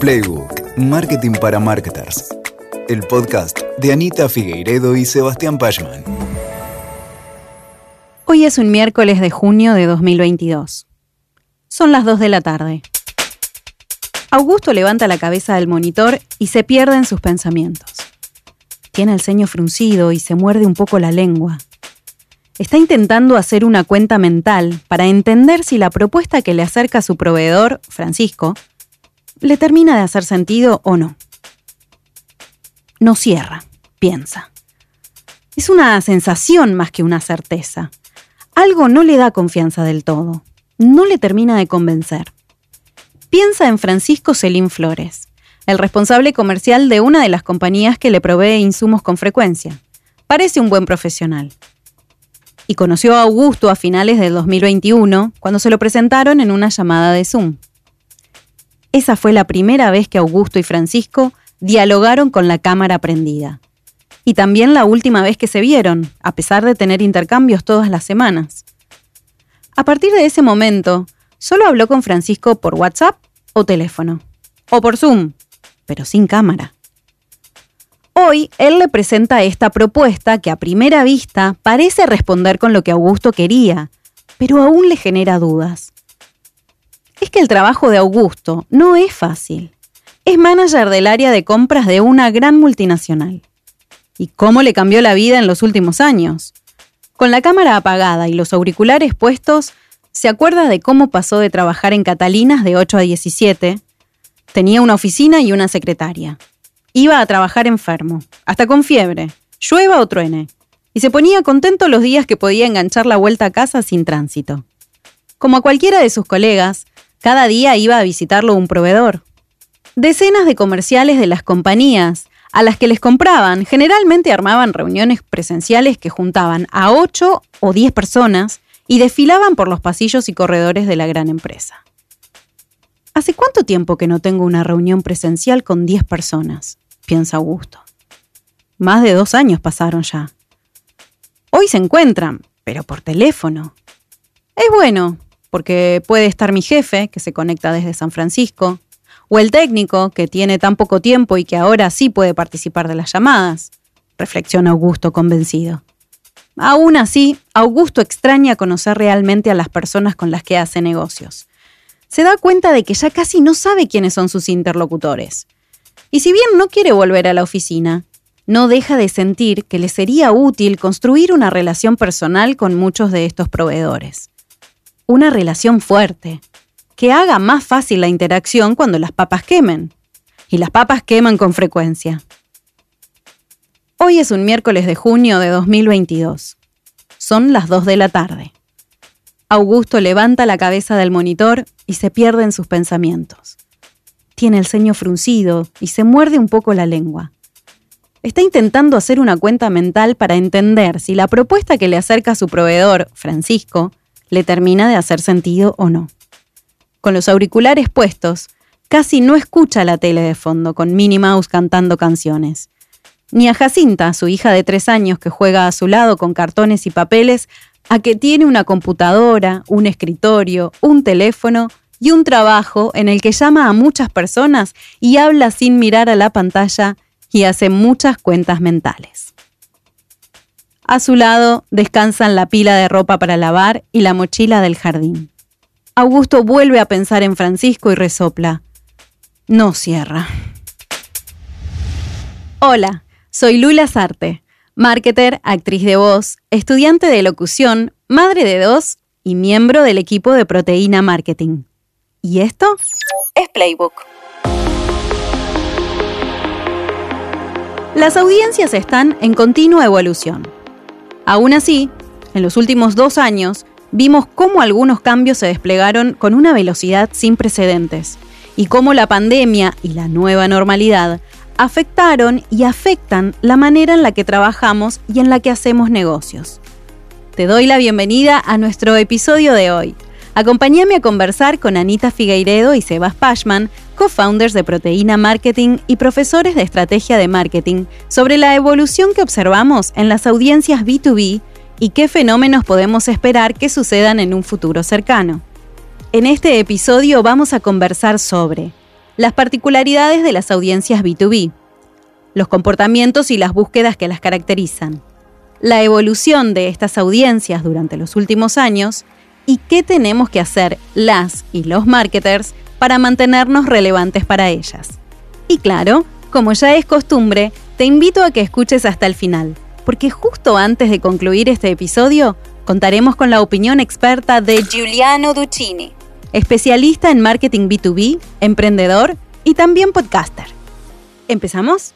Playbook, Marketing para Marketers. El podcast de Anita Figueiredo y Sebastián Pachman. Hoy es un miércoles de junio de 2022. Son las 2 de la tarde. Augusto levanta la cabeza del monitor y se pierde en sus pensamientos. Tiene el ceño fruncido y se muerde un poco la lengua. Está intentando hacer una cuenta mental para entender si la propuesta que le acerca su proveedor, Francisco, le termina de hacer sentido o no. No cierra, piensa. Es una sensación más que una certeza. Algo no le da confianza del todo. No le termina de convencer. Piensa en Francisco Celín Flores, el responsable comercial de una de las compañías que le provee insumos con frecuencia. Parece un buen profesional. Y conoció a Augusto a finales del 2021, cuando se lo presentaron en una llamada de Zoom. Esa fue la primera vez que Augusto y Francisco dialogaron con la cámara prendida. Y también la última vez que se vieron, a pesar de tener intercambios todas las semanas. A partir de ese momento, solo habló con Francisco por WhatsApp o teléfono. O por Zoom, pero sin cámara. Hoy él le presenta esta propuesta que a primera vista parece responder con lo que Augusto quería, pero aún le genera dudas es que el trabajo de Augusto no es fácil. Es manager del área de compras de una gran multinacional. ¿Y cómo le cambió la vida en los últimos años? Con la cámara apagada y los auriculares puestos, se acuerda de cómo pasó de trabajar en Catalinas de 8 a 17. Tenía una oficina y una secretaria. Iba a trabajar enfermo, hasta con fiebre, llueva o truene, y se ponía contento los días que podía enganchar la vuelta a casa sin tránsito. Como a cualquiera de sus colegas, cada día iba a visitarlo un proveedor. Decenas de comerciales de las compañías a las que les compraban generalmente armaban reuniones presenciales que juntaban a 8 o 10 personas y desfilaban por los pasillos y corredores de la gran empresa. ¿Hace cuánto tiempo que no tengo una reunión presencial con 10 personas? piensa Augusto. Más de dos años pasaron ya. Hoy se encuentran, pero por teléfono. Es bueno, porque puede estar mi jefe, que se conecta desde San Francisco, o el técnico, que tiene tan poco tiempo y que ahora sí puede participar de las llamadas, reflexiona Augusto convencido. Aún así, Augusto extraña conocer realmente a las personas con las que hace negocios. Se da cuenta de que ya casi no sabe quiénes son sus interlocutores. Y si bien no quiere volver a la oficina, no deja de sentir que le sería útil construir una relación personal con muchos de estos proveedores una relación fuerte, que haga más fácil la interacción cuando las papas quemen. Y las papas queman con frecuencia. Hoy es un miércoles de junio de 2022. Son las 2 de la tarde. Augusto levanta la cabeza del monitor y se pierde en sus pensamientos. Tiene el ceño fruncido y se muerde un poco la lengua. Está intentando hacer una cuenta mental para entender si la propuesta que le acerca su proveedor, Francisco, le termina de hacer sentido o no. Con los auriculares puestos, casi no escucha la tele de fondo con Minnie Mouse cantando canciones. Ni a Jacinta, su hija de tres años que juega a su lado con cartones y papeles, a que tiene una computadora, un escritorio, un teléfono y un trabajo en el que llama a muchas personas y habla sin mirar a la pantalla y hace muchas cuentas mentales. A su lado descansan la pila de ropa para lavar y la mochila del jardín. Augusto vuelve a pensar en Francisco y resopla. No cierra. Hola, soy Lula Sarte, marketer, actriz de voz, estudiante de locución, madre de dos y miembro del equipo de Proteína Marketing. ¿Y esto? Es Playbook. Las audiencias están en continua evolución. Aún así, en los últimos dos años, vimos cómo algunos cambios se desplegaron con una velocidad sin precedentes y cómo la pandemia y la nueva normalidad afectaron y afectan la manera en la que trabajamos y en la que hacemos negocios. Te doy la bienvenida a nuestro episodio de hoy. Acompáñame a conversar con Anita Figueiredo y Sebas Pashman, co-founders de Proteína Marketing y profesores de estrategia de marketing, sobre la evolución que observamos en las audiencias B2B y qué fenómenos podemos esperar que sucedan en un futuro cercano. En este episodio vamos a conversar sobre las particularidades de las audiencias B2B, los comportamientos y las búsquedas que las caracterizan, la evolución de estas audiencias durante los últimos años y qué tenemos que hacer las y los marketers para mantenernos relevantes para ellas. Y claro, como ya es costumbre, te invito a que escuches hasta el final, porque justo antes de concluir este episodio, contaremos con la opinión experta de Giuliano Duccini, especialista en marketing B2B, emprendedor y también podcaster. ¿Empezamos?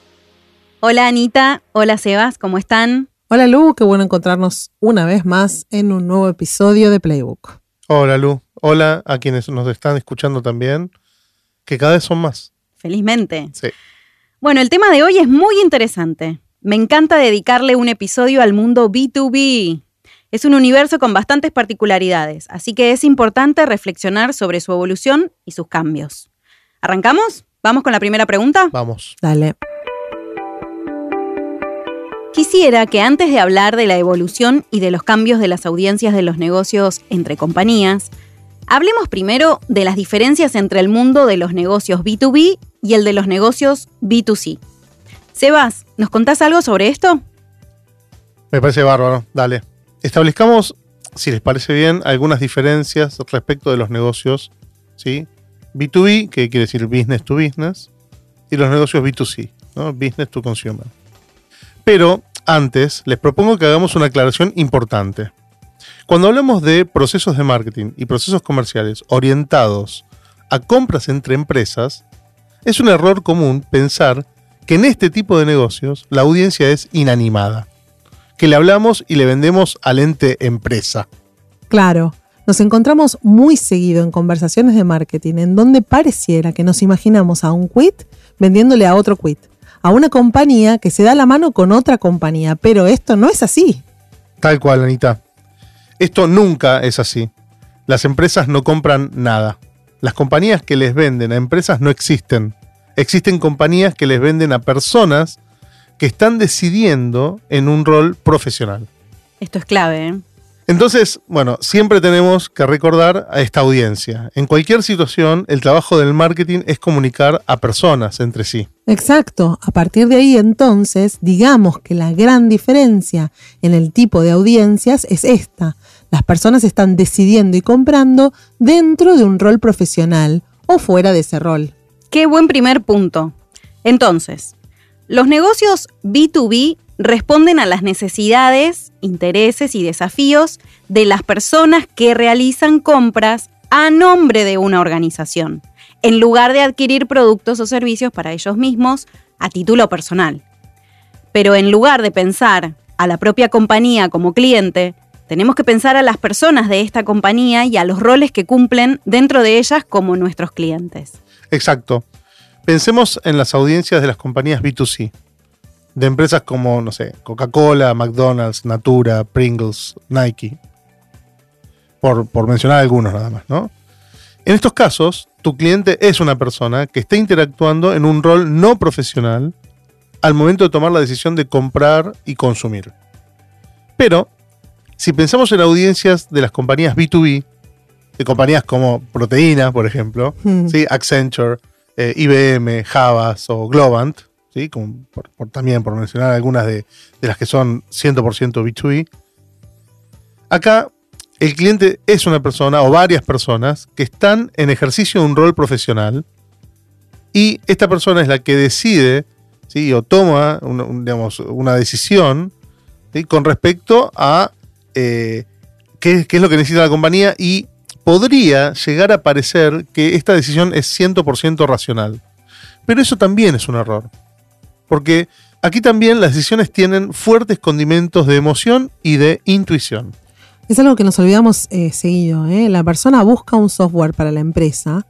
Hola Anita, hola Sebas, ¿cómo están? Hola Lu, qué bueno encontrarnos una vez más en un nuevo episodio de Playbook. Hola Lu, hola a quienes nos están escuchando también, que cada vez son más. Felizmente. Sí. Bueno, el tema de hoy es muy interesante. Me encanta dedicarle un episodio al mundo B2B. Es un universo con bastantes particularidades, así que es importante reflexionar sobre su evolución y sus cambios. ¿Arrancamos? ¿Vamos con la primera pregunta? Vamos. Dale. Quisiera que antes de hablar de la evolución y de los cambios de las audiencias de los negocios entre compañías, hablemos primero de las diferencias entre el mundo de los negocios B2B y el de los negocios B2C. Sebas, ¿nos contás algo sobre esto? Me parece bárbaro, dale. Establezcamos, si les parece bien, algunas diferencias respecto de los negocios, ¿sí? B2B, que quiere decir business to business, y los negocios B2C, ¿no? Business to consumer. Pero antes, les propongo que hagamos una aclaración importante. Cuando hablamos de procesos de marketing y procesos comerciales orientados a compras entre empresas, es un error común pensar que en este tipo de negocios la audiencia es inanimada, que le hablamos y le vendemos al ente empresa. Claro, nos encontramos muy seguido en conversaciones de marketing en donde pareciera que nos imaginamos a un quit vendiéndole a otro quit, a una compañía que se da la mano con otra compañía, pero esto no es así. Tal cual, Anita. Esto nunca es así. Las empresas no compran nada. Las compañías que les venden a empresas no existen. Existen compañías que les venden a personas que están decidiendo en un rol profesional. Esto es clave, ¿eh? Entonces, bueno, siempre tenemos que recordar a esta audiencia. En cualquier situación, el trabajo del marketing es comunicar a personas entre sí. Exacto. A partir de ahí entonces, digamos que la gran diferencia en el tipo de audiencias es esta. Las personas están decidiendo y comprando dentro de un rol profesional o fuera de ese rol. Qué buen primer punto. Entonces, los negocios B2B responden a las necesidades, intereses y desafíos de las personas que realizan compras a nombre de una organización, en lugar de adquirir productos o servicios para ellos mismos a título personal. Pero en lugar de pensar a la propia compañía como cliente, tenemos que pensar a las personas de esta compañía y a los roles que cumplen dentro de ellas como nuestros clientes. Exacto. Pensemos en las audiencias de las compañías B2C de empresas como, no sé, Coca-Cola, McDonald's, Natura, Pringles, Nike. Por, por, mencionar algunos nada más, ¿no? En estos casos, tu cliente es una persona que está interactuando en un rol no profesional al momento de tomar la decisión de comprar y consumir. Pero, si pensamos en audiencias de las compañías B2B, de compañías como Proteína, por ejemplo, Hmm. ¿sí? Accenture, eh, IBM, Havas o Globant, ¿sí? Como por, también por mencionar algunas de, de las que son 100% B2B. Acá el cliente es una persona o varias personas que están en ejercicio de un rol profesional y esta persona es la que decide ¿sí? o toma una, un- digamos, una decisión con respecto a eh, qué, qué es lo que necesita la compañía y podría llegar a parecer que esta decisión es 100% racional. Pero eso también es un error. Porque aquí también las decisiones tienen fuertes condimentos de emoción y de intuición. Es algo que nos olvidamos eh, seguido. ¿eh? La persona busca un software para la empresa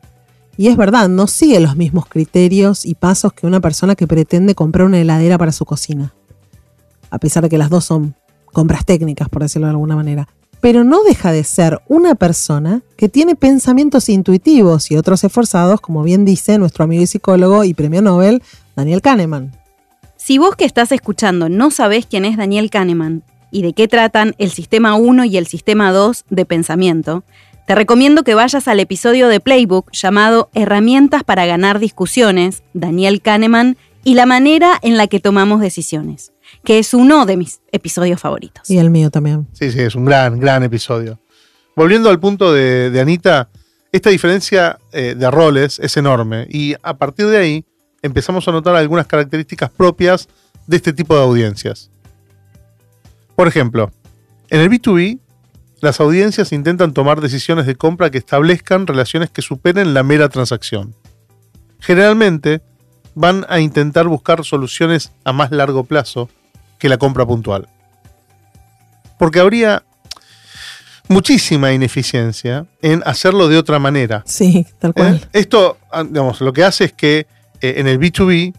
y es verdad, no sigue los mismos criterios y pasos que una persona que pretende comprar una heladera para su cocina. A pesar de que las dos son compras técnicas, por decirlo de alguna manera. Pero no deja de ser una persona que tiene pensamientos intuitivos y otros esforzados, como bien dice nuestro amigo y psicólogo y premio Nobel, Daniel Kahneman. Si vos que estás escuchando no sabés quién es Daniel Kahneman y de qué tratan el sistema 1 y el sistema 2 de pensamiento, Te recomiendo que vayas al episodio de Playbook llamado Herramientas para ganar discusiones, Daniel Kahneman, y la manera en la que tomamos decisiones, que es uno de mis episodios favoritos. Y el mío también. Sí, sí, es un gran, gran episodio. Volviendo al punto de, de Anita, esta diferencia eh, de roles es enorme y a partir de ahí empezamos a notar algunas características propias de este tipo de audiencias. Por ejemplo, en el B2B, las audiencias intentan tomar decisiones de compra que establezcan relaciones que superen la mera transacción. Generalmente, van a intentar buscar soluciones a más largo plazo que la compra puntual. Porque habría muchísima ineficiencia en hacerlo de otra manera. Sí, tal ¿eh? cual. Esto, ah, digamos, lo que hace es que eh, en el B2B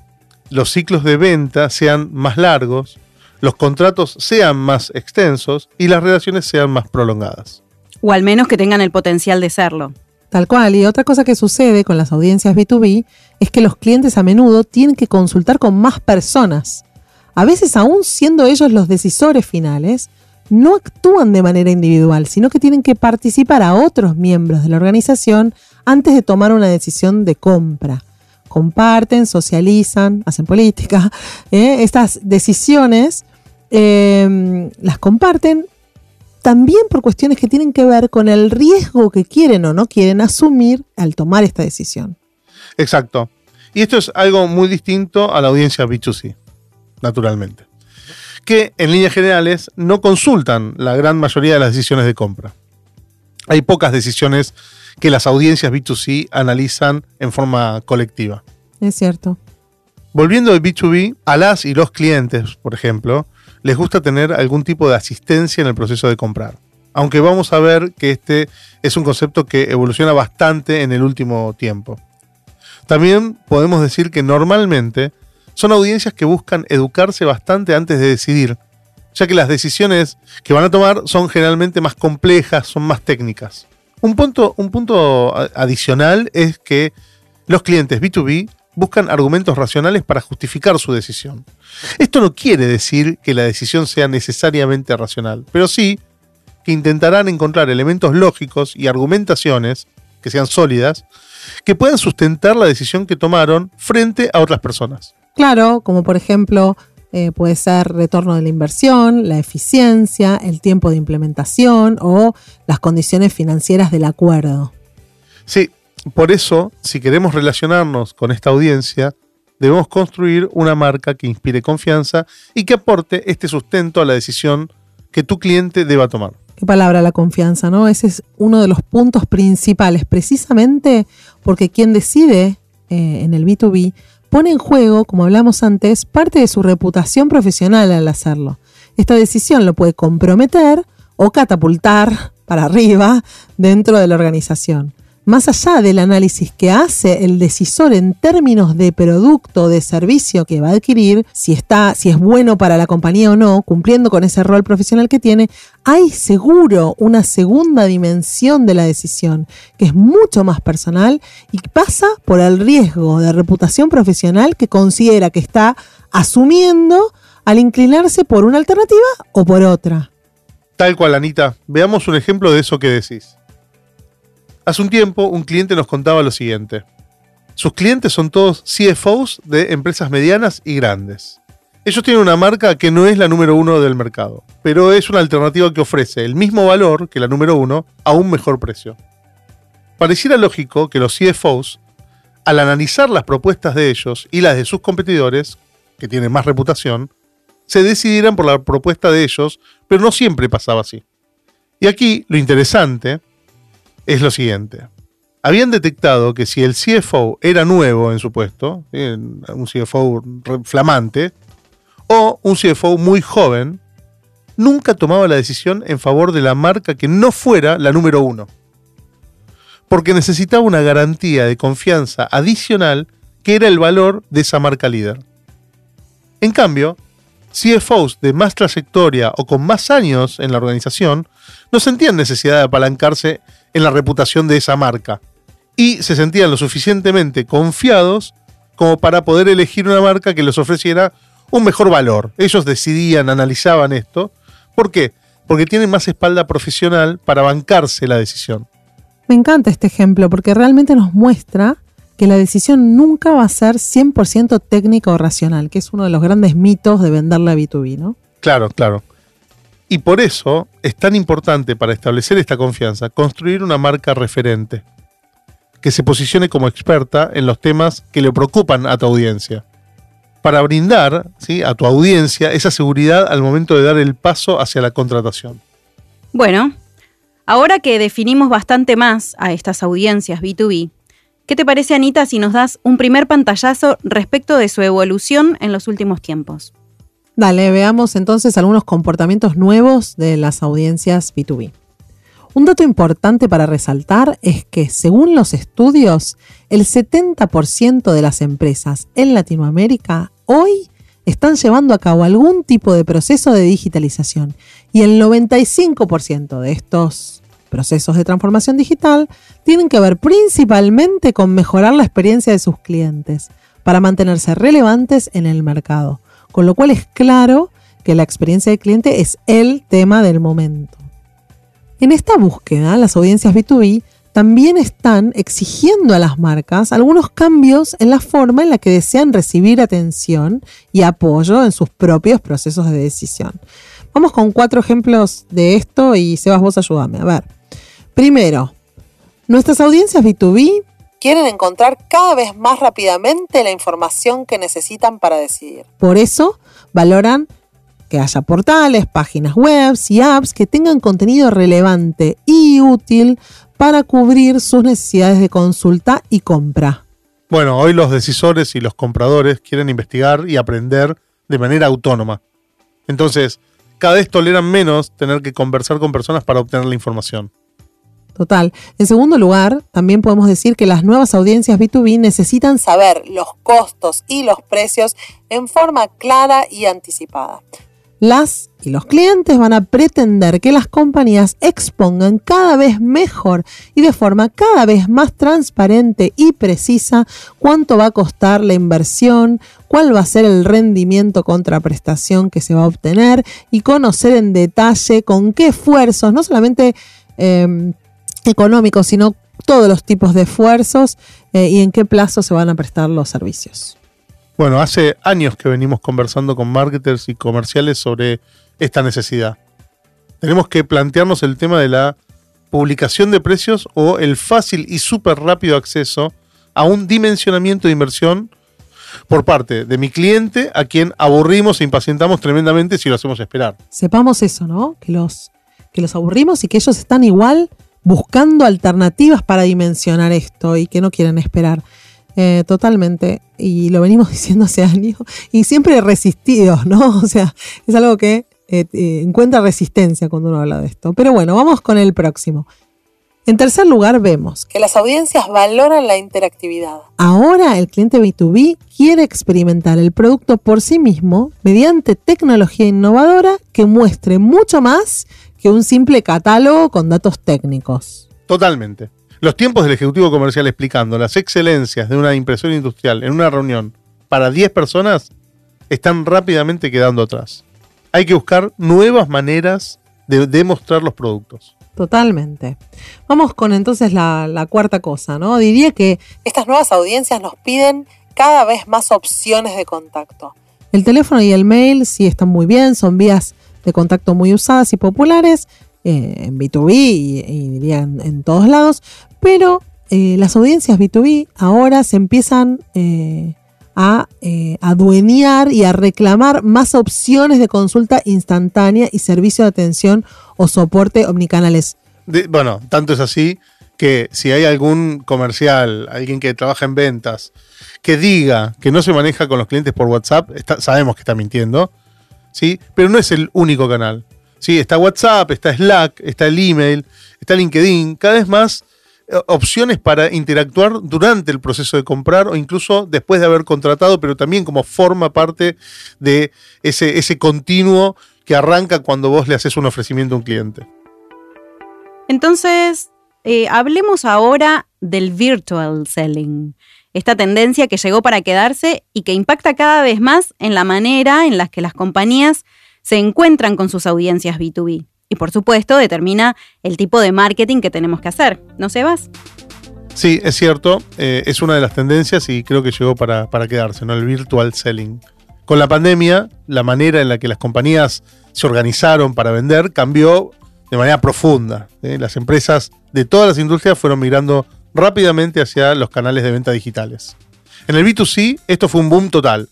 los ciclos de venta sean más largos, los contratos sean más extensos y las relaciones sean más prolongadas. O al menos que tengan el potencial de serlo. Tal cual. Y otra cosa que sucede con las audiencias B2B es que los clientes a menudo tienen que consultar con más personas. A veces, aún siendo ellos los decisores finales, no actúan de manera individual, sino que tienen que participar a otros miembros de la organización antes de tomar una decisión de compra. Comparten, socializan, hacen política. ¿eh? Estas decisiones eh, las comparten también por cuestiones que tienen que ver con el riesgo que quieren o no quieren asumir al tomar esta decisión. Exacto. Y esto es algo muy distinto a la audiencia B2C, naturalmente. Que en líneas generales no consultan la gran mayoría de las decisiones de compra. Hay pocas decisiones que las audiencias B2C analizan en forma colectiva. Es cierto. Volviendo al B2B, a las y los clientes, por ejemplo, les gusta tener algún tipo de asistencia en el proceso de comprar. Aunque vamos a ver que este es un concepto que evoluciona bastante en el último tiempo. También podemos decir que normalmente son audiencias que buscan educarse bastante antes de decidir, ya que las decisiones que van a tomar son generalmente más complejas, son más técnicas. Un punto, un punto adicional es que los clientes B2B buscan argumentos racionales para justificar su decisión. Esto no quiere decir que la decisión sea necesariamente racional, pero sí que intentarán encontrar elementos lógicos y argumentaciones que sean sólidas que puedan sustentar la decisión que tomaron frente a otras personas. Claro, como por ejemplo eh, puede ser retorno de la inversión, la eficiencia, el tiempo de implementación o las condiciones financieras del acuerdo. Sí, por eso, si queremos relacionarnos con esta audiencia, debemos construir una marca que inspire confianza y que aporte este sustento a la decisión que tu cliente deba tomar. Qué palabra la confianza, ¿no? Ese es uno de los puntos principales, precisamente porque quien decide eh, en el B2B pone en juego, como hablamos antes, parte de su reputación profesional al hacerlo. Esta decisión lo puede comprometer o catapultar para arriba dentro de la organización. Más allá del análisis que hace el decisor en términos de producto de servicio que va a adquirir, si está, si es bueno para la compañía o no, cumpliendo con ese rol profesional que tiene, hay seguro una segunda dimensión de la decisión, que es mucho más personal y pasa por el riesgo de reputación profesional que considera que está asumiendo al inclinarse por una alternativa o por otra. Tal cual, Anita. Veamos un ejemplo de eso que decís. Hace un tiempo, un cliente nos contaba lo siguiente. Sus clientes son todos CFOs de empresas medianas y grandes. Ellos tienen una marca que no es la número uno del mercado, pero es una alternativa que ofrece el mismo valor que la número uno a un mejor precio. Pareciera lógico que los CFOs, al analizar las propuestas de ellos y las de sus competidores, que tienen más reputación, se decidieran por la propuesta de ellos, pero no siempre pasaba así. Y aquí lo interesante es lo siguiente. Habían detectado que si el CFO era nuevo en su puesto, un CFO flamante, o un CFO muy joven, nunca tomaba la decisión en favor de la marca que no fuera la número uno. Porque necesitaba una garantía de confianza adicional que era el valor de esa marca líder. En cambio, CFOs de más trayectoria o con más años en la organización no sentían necesidad de apalancarse en la reputación de esa marca y se sentían lo suficientemente confiados como para poder elegir una marca que les ofreciera un mejor valor. Ellos decidían, analizaban esto. ¿Por qué? Porque tienen más espalda profesional para bancarse la decisión. Me encanta este ejemplo porque realmente nos muestra que la decisión nunca va a ser 100% técnica o racional, que es uno de los grandes mitos de vender la B2B, ¿no? Claro, claro. Y por eso es tan importante para establecer esta confianza construir una marca referente que se posicione como experta en los temas que le preocupan a tu audiencia. Para brindar ¿sí? a tu audiencia esa seguridad al momento de dar el paso hacia la contratación. Bueno, ahora que definimos bastante más a estas audiencias B2B, ¿qué te parece Anita si nos das un primer pantallazo respecto de su evolución en los últimos tiempos? Dale, veamos entonces algunos comportamientos nuevos de las audiencias B2B. Un dato importante para resaltar es que, según los estudios, el 70% de las empresas en Latinoamérica hoy están llevando a cabo algún tipo de proceso de digitalización y el 95% de estos procesos de transformación digital tienen que ver principalmente con mejorar la experiencia de sus clientes para mantenerse relevantes en el mercado, con lo cual es claro que la experiencia del cliente es el tema del momento. En esta búsqueda, las audiencias B2B también están exigiendo a las marcas algunos cambios en la forma en la que desean recibir atención y apoyo en sus propios procesos de decisión. Vamos con cuatro ejemplos de esto y Sebas, vos ayúdame. A ver. Primero, nuestras audiencias B2B quieren encontrar cada vez más rápidamente la información que necesitan para decidir. Por eso, valoran que haya portales, páginas web y apps que tengan contenido relevante y útil para cubrir sus necesidades de consulta y compra. Bueno, hoy los decisores y los compradores quieren investigar y aprender de manera autónoma. Entonces, cada vez toleran menos tener que conversar con personas para obtener la información. Total. En segundo lugar, también podemos decir que las nuevas audiencias B2B necesitan saber los costos y los precios en forma clara y anticipada las y los clientes van a pretender que las compañías expongan cada vez mejor y de forma cada vez más transparente y precisa cuánto va a costar la inversión, cuál va a ser el rendimiento contra prestación que se va a obtener y conocer en detalle con qué esfuerzos, no solamente em, económicos, sino todos los tipos de esfuerzos eh, y en qué plazo se van a prestar los servicios. Bueno, hace años que venimos conversando con marketers y comerciales sobre esta necesidad. Tenemos que plantearnos el tema de la publicación de precios o el fácil y súper rápido acceso a un dimensionamiento de inversión por parte de mi cliente a quien aburrimos e impacientamos tremendamente si lo hacemos esperar. Sepamos eso, ¿no? Que los, que los aburrimos y que ellos están igual buscando alternativas para dimensionar esto y que no quieren esperar. Eh, totalmente. Y lo venimos diciendo hace años. Y siempre resistidos, ¿no? O sea, es algo que eh, eh, encuentra resistencia cuando uno habla de esto. Pero bueno, vamos con el próximo. En tercer lugar, vemos que las audiencias valoran la interactividad. Ahora el cliente B2B quiere experimentar el producto por sí mismo mediante tecnología innovadora que muestre mucho más que un simple catálogo con datos técnicos. Totalmente. Los tiempos del ejecutivo comercial explicando las excelencias de una impresión industrial en una reunión para 10 personas están rápidamente quedando atrás. Hay que buscar nuevas maneras de demostrar los productos. Totalmente. Vamos con entonces la, la, cuarta cosa, ¿no? Diría que estas nuevas audiencias nos piden cada vez más opciones de contacto. El teléfono y el mail sí están muy bien, son vías de contacto muy usadas y populares, eh, en B2B y, diría en, todos lados, pero eh, las audiencias B2B ahora se empiezan eh, a adueñar y a reclamar más opciones de consulta instantánea y servicio de atención o soporte omnicanales. bueno, tanto es así que si hay algún comercial, alguien que trabaja en ventas, que diga que no se maneja con los clientes por WhatsApp, sabemos que está mintiendo, ¿sí? Pero no es el único canal. Sí, está WhatsApp, está Slack, está el email, está LinkedIn, cada vez más eh, opciones para interactuar durante el proceso de comprar o incluso después de haber contratado, pero también como forma parte de ese, ese continuo que arranca cuando vos le haces un ofrecimiento a un cliente. Entonces, eh, hablemos ahora del virtual selling, esta tendencia que llegó para quedarse y que impacta cada vez más en la manera en la que las compañías se encuentran con sus audiencias B2B. Y por supuesto determina el tipo de marketing que tenemos que hacer. ¿No, Sebas? Sí, es cierto, eh, es una de las tendencias y creo que llegó para, para quedarse, ¿no? El virtual selling. Con la pandemia, la manera en la que las compañías se organizaron para vender cambió de manera profunda. ¿eh? Las empresas de todas las industrias fueron migrando rápidamente hacia los canales de venta digitales. En el B2C esto fue un boom total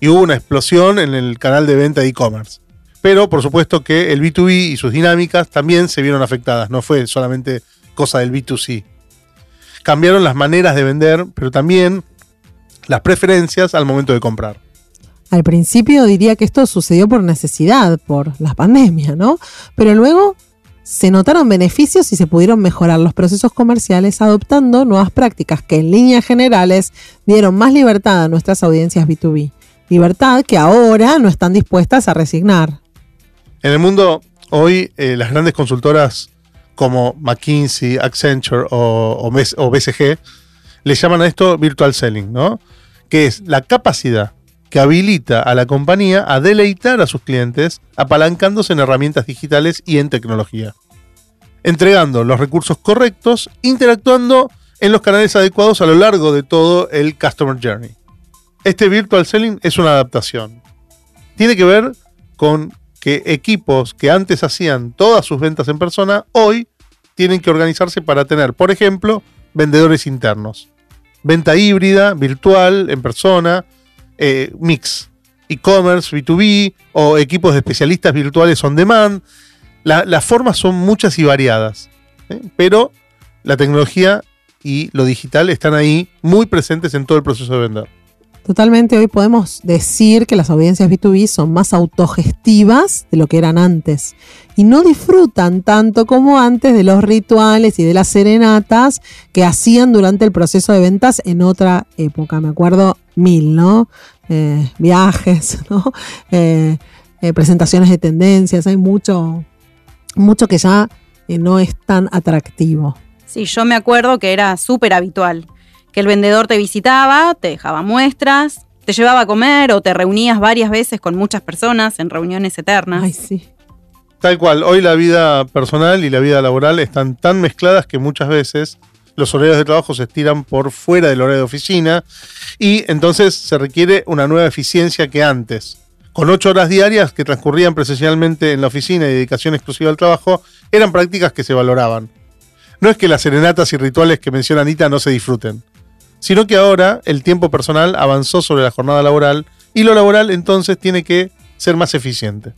y hubo una explosión en el canal de venta de e-commerce. Pero por supuesto que el B2B y sus dinámicas también se vieron afectadas, no fue solamente cosa del B2C. Cambiaron las maneras de vender, pero también las preferencias al momento de comprar. Al principio diría que esto sucedió por necesidad, por la pandemia, ¿no? Pero luego se notaron beneficios y se pudieron mejorar los procesos comerciales adoptando nuevas prácticas que en líneas generales dieron más libertad a nuestras audiencias B2B. Libertad que ahora no están dispuestas a resignar. En el mundo hoy eh, las grandes consultoras como McKinsey, Accenture o, o, BCG le llaman a esto virtual selling, ¿no? Que es la capacidad que habilita a la compañía a deleitar a sus clientes apalancándose en herramientas digitales y en tecnología. Entregando los recursos correctos, interactuando en los canales adecuados a lo largo de todo el Customer Journey. Este virtual selling es una adaptación. Tiene que ver con que equipos que antes hacían todas sus ventas en persona, hoy tienen que organizarse para tener, por ejemplo, vendedores internos. Venta híbrida, virtual, en persona, eh, mix, e-commerce, B2B o equipos de especialistas virtuales on demand. las formas son muchas y variadas, ¿eh? pero la tecnología y lo digital están ahí muy presentes en todo el proceso de vender. Totalmente, hoy podemos decir que las audiencias B2B son más autogestivas de lo que eran antes y no disfrutan tanto como antes de los rituales y de las serenatas que hacían durante el proceso de ventas en otra época. Me acuerdo mil, ¿no? Eh, viajes, ¿no? Eh, eh, presentaciones de tendencias, hay mucho, mucho que ya no es tan atractivo. Sí, yo me acuerdo que era súper habitual que el vendedor te visitaba, te dejaba muestras, te llevaba a comer o te reunías varias veces con muchas personas en reuniones eternas. Ay, sí. Tal cual, hoy la vida personal y la vida laboral están tan mezcladas que muchas veces los horarios de trabajo se estiran por fuera del horario de oficina y entonces se requiere una nueva eficiencia que antes. Con ocho horas diarias que transcurrían presencialmente en la oficina y dedicación exclusiva al trabajo, eran prácticas que se valoraban. No es que las serenatas y rituales que menciona Anita no se disfruten sino que ahora el tiempo personal avanzó sobre la jornada laboral y lo laboral entonces tiene que ser más eficiente.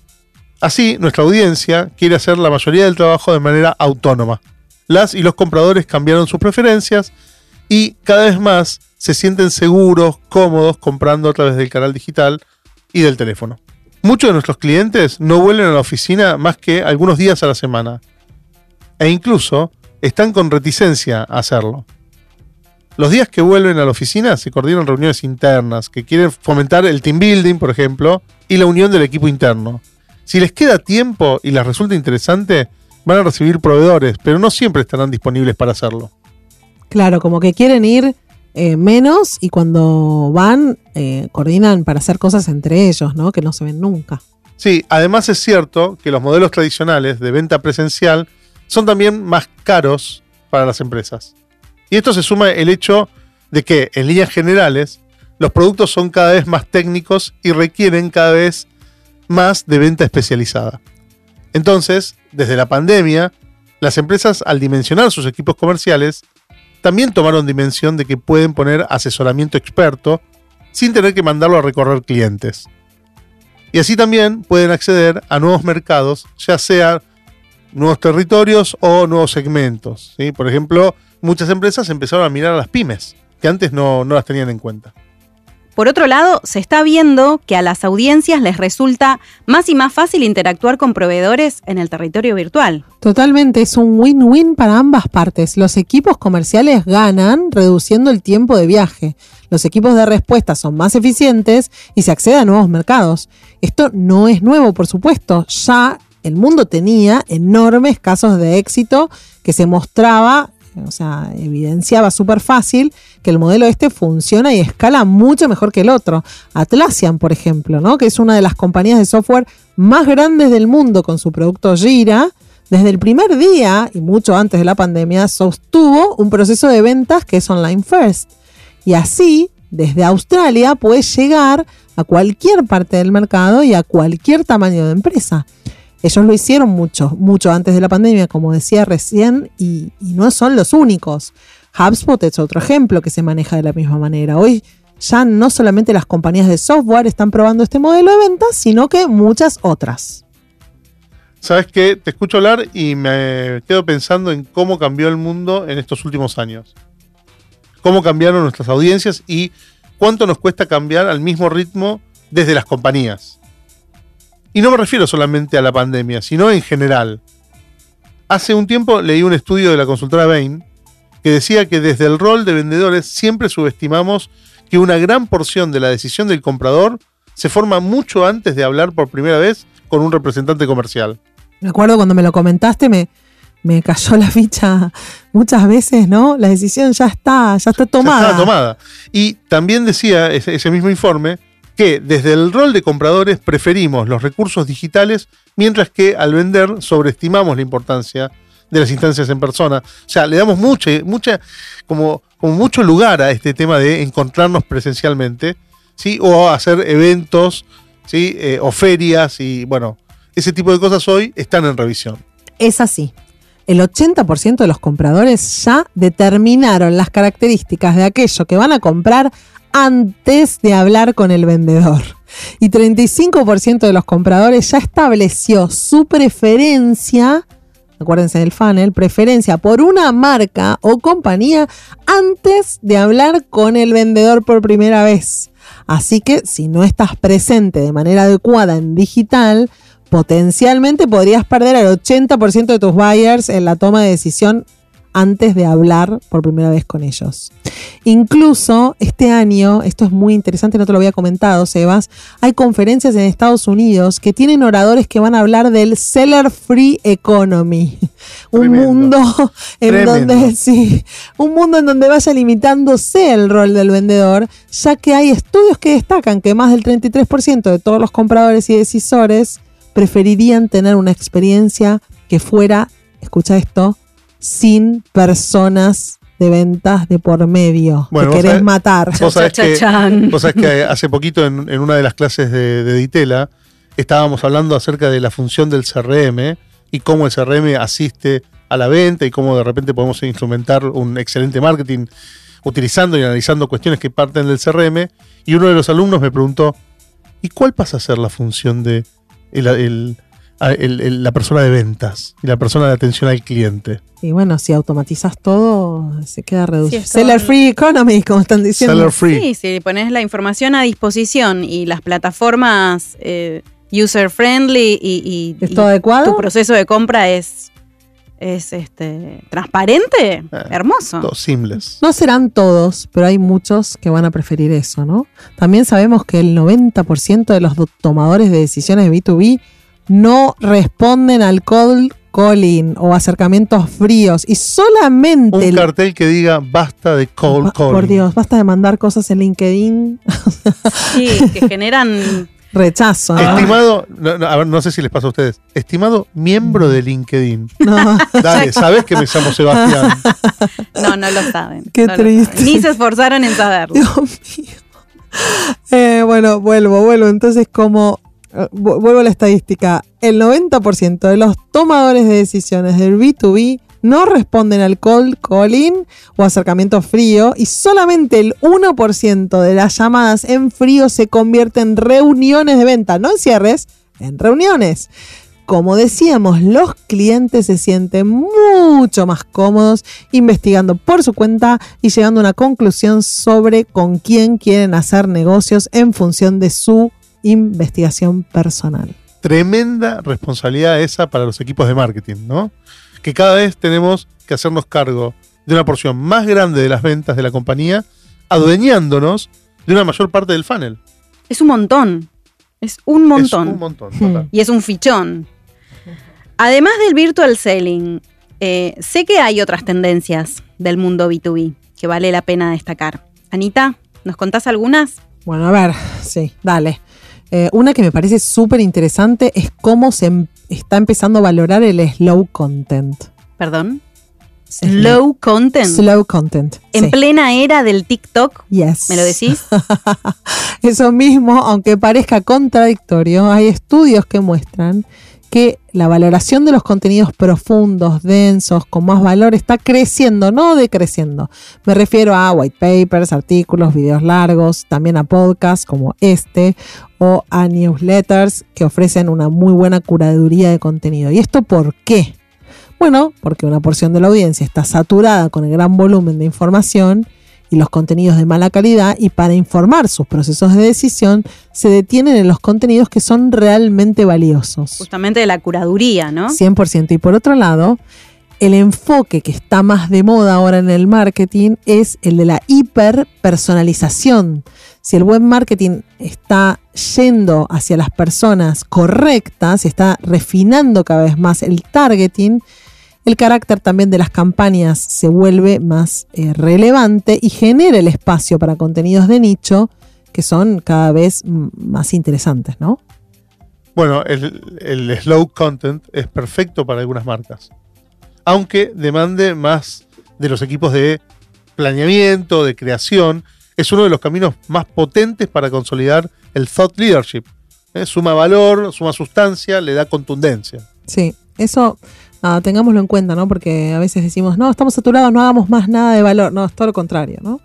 Así, nuestra audiencia quiere hacer la mayoría del trabajo de manera autónoma. Las y los compradores cambiaron sus preferencias y cada vez más se sienten seguros, cómodos comprando a través del canal digital y del teléfono. Muchos de nuestros clientes no vuelven a la oficina más que algunos días a la semana e incluso están con reticencia a hacerlo. Los días que vuelven a la oficina se coordinan reuniones internas que quieren fomentar el team building, por ejemplo, y la unión del equipo interno. Si les queda tiempo y les resulta interesante, van a recibir proveedores, pero no siempre estarán disponibles para hacerlo. Claro, como que quieren ir eh, menos y cuando van, eh, coordinan para hacer cosas entre ellos, ¿no? Que no se ven nunca. Sí, además es cierto que los modelos tradicionales de venta presencial son también más caros para las empresas. Y esto se suma el hecho de que, en líneas generales, los productos son cada vez más técnicos y requieren cada vez más de venta especializada. Entonces, desde la pandemia, las empresas al dimensionar sus equipos comerciales, también tomaron dimensión de que pueden poner asesoramiento experto sin tener que mandarlo a recorrer clientes. Y así también pueden acceder a nuevos mercados, ya sea nuevos territorios o nuevos segmentos. Por ejemplo, muchas empresas empezaron a mirar a las pymes, que antes no, las tenían en cuenta. Por otro lado, se está viendo que a las audiencias les resulta más y más fácil interactuar con proveedores en el territorio virtual. Totalmente, es un win-win para ambas partes. Los equipos comerciales ganan reduciendo el tiempo de viaje. Los equipos de respuesta son más eficientes y se accede a nuevos mercados. Esto no es nuevo, por supuesto. Ya el mundo tenía enormes casos de éxito que se mostraba o sea, evidenciaba súper fácil que el modelo este funciona y escala mucho mejor que el otro. Atlassian, por ejemplo, ¿no? que es una de las compañías de software más grandes del mundo con su producto Gira, desde el primer día y mucho antes de la pandemia sostuvo un proceso de ventas que es online first. Y así, desde Australia, puedes llegar a cualquier parte del mercado y a cualquier tamaño de empresa. Ellos lo hicieron mucho, mucho antes de la pandemia, como decía recién, y, no son los únicos. HubSpot es otro ejemplo que se maneja de la misma manera. Hoy ya no solamente las compañías de software están probando este modelo de ventas, sino que muchas otras. ¿Sabes qué? Te escucho hablar y me quedo pensando en cómo cambió el mundo en estos últimos años. Cómo cambiaron nuestras audiencias y cuánto nos cuesta cambiar al mismo ritmo desde las compañías. Y no me refiero solamente a la pandemia, sino en general. Hace un tiempo leí un estudio de la consultora Bain que decía que desde el rol de vendedores siempre subestimamos que una gran porción de la decisión del comprador se forma mucho antes de hablar por primera vez con un representante comercial. Me acuerdo cuando me lo comentaste, me, me cayó la ficha muchas veces, ¿no? La decisión ya está, ya está tomada. Ya está tomada. Y también decía ese, ese mismo informe que desde el rol de compradores preferimos los recursos digitales, mientras que al vender sobreestimamos la importancia de las instancias en persona. O sea, le damos mucha, mucha, como, mucho lugar a este tema de encontrarnos presencialmente, ¿sí? O hacer eventos, ¿sí? Eh, o ferias y bueno, ese tipo de cosas hoy están en revisión. Es así. El 80% de los compradores ya determinaron las características de aquello que van a comprar antes de hablar con el vendedor. Y 35% de los compradores ya estableció su preferencia, acuérdense del funnel, preferencia por una marca o compañía antes de hablar con el vendedor por primera vez. Así que si no estás presente de manera adecuada en digital, potencialmente podrías perder al 80% de tus buyers en la toma de decisión antes de hablar por primera vez con ellos. Incluso este año, esto es muy interesante, no te lo había comentado, Sebas, hay conferencias en Estados Unidos que tienen oradores que van a hablar del Seller Free Economy. Un Tremendo. mundo en Tremendo. donde sí, un mundo en donde vaya limitándose el rol del vendedor, ya que hay estudios que destacan que más del 33% de todos los compradores y decisores preferirían tener una experiencia que fuera, escucha esto, sin personas de ventas de por medio. Bueno, vos querés sabés- matar. Vos sabés que, vos sabés que hace poquito en, en una de las clases de, de Ditela estábamos hablando acerca de la función del CRM y cómo el CRM asiste a la venta y cómo de repente podemos instrumentar un excelente marketing utilizando y analizando cuestiones que parten del CRM. Y uno de los alumnos me preguntó, ¿y cuál pasa a ser la función de el- el- el- la persona de ventas y la persona de atención al cliente? Y bueno, si automatizas todo, se queda reducido. Seller. Free Economy, como están diciendo. Seller free. Sí, si pones la información a disposición y las plataformas eh, user friendly y, y- ¿Es y todo adecuado? tu proceso de compra es, es este transparente, Ah, hermoso. Todo seamless. No serán todos, pero hay muchos que van a preferir eso, ¿no? También sabemos que el 90% de los do- tomadores de decisiones de B2B no responden al cold calling o acercamientos fríos y solamente... Un el- cartel que diga basta de cold calling. Por Dios, basta de mandar cosas en LinkedIn. Sí, que generan Rechazo. ¿no? Estimado, no, no, a ver, no sé si les pasa a ustedes. Estimado miembro de LinkedIn. No. Dale, sabes que me llamo Sebastián. No, no lo saben. Qué triste. saben. Ni se esforzaron en saberlo. Dios mío. Eh, bueno, vuelvo, vuelvo. Entonces, como vuelvo a la estadística, el 90% de los tomadores de decisiones del B2B no responden al cold calling o acercamiento frío y solamente el 1% de las llamadas en frío se convierte en reuniones de venta, no en cierres, en reuniones. Como decíamos, los clientes se sienten mucho más cómodos investigando por su cuenta y llegando a una conclusión sobre con quién quieren hacer negocios en función de su investigación personal. Tremenda responsabilidad esa para los equipos de marketing, ¿no? Que cada vez tenemos que hacernos cargo de una porción más grande de las ventas de la compañía, adueñándonos de una mayor parte del funnel. Es un montón. Es un montón. Es un montón. total. Y es un fichón. Además del virtual selling, eh, sé que hay otras tendencias del mundo B2B que vale la pena destacar. Anita, ¿nos contás algunas? Bueno, a ver, sí, dale. Eh, una que me parece súper interesante es cómo se em- está empezando a valorar el slow content. Perdón. Slow, content. slow content. En sí. plena era del TikTok, Yes. ¿me lo decís? Eso mismo, aunque parezca contradictorio, hay estudios que muestran que la valoración de los contenidos profundos, densos, con más valor, está creciendo, no decreciendo. Me refiero a white papers, artículos, videos largos, también a podcasts como este o a newsletters que ofrecen una muy buena curaduría de contenido. ¿Y esto por qué? Bueno, porque una porción de la audiencia está saturada con el gran volumen de información y los contenidos de mala calidad y para informar sus procesos de decisión se detienen en los contenidos que son realmente valiosos. Justamente de la curaduría, ¿no? 100%. Y por otro lado, el enfoque que está más de moda ahora en el marketing es el de la hiperpersonalización. Si el buen marketing está yendo hacia las personas correctas, está refinando cada vez más el targeting, el carácter también de las campañas se vuelve más eh, relevante y genera el espacio para contenidos de nicho que son cada vez más interesantes, ¿no? Bueno, el, el slow content es perfecto para algunas marcas. Aunque demande más de los equipos de planeamiento, de creación, es uno de los caminos más potentes para consolidar el thought leadership. ¿eh? Suma valor, suma sustancia, le da contundencia. Sí, eso nada, tengámoslo en cuenta, ¿no? Porque a veces decimos, no, estamos saturados, no hagamos más nada de valor. No, es todo lo contrario, ¿no?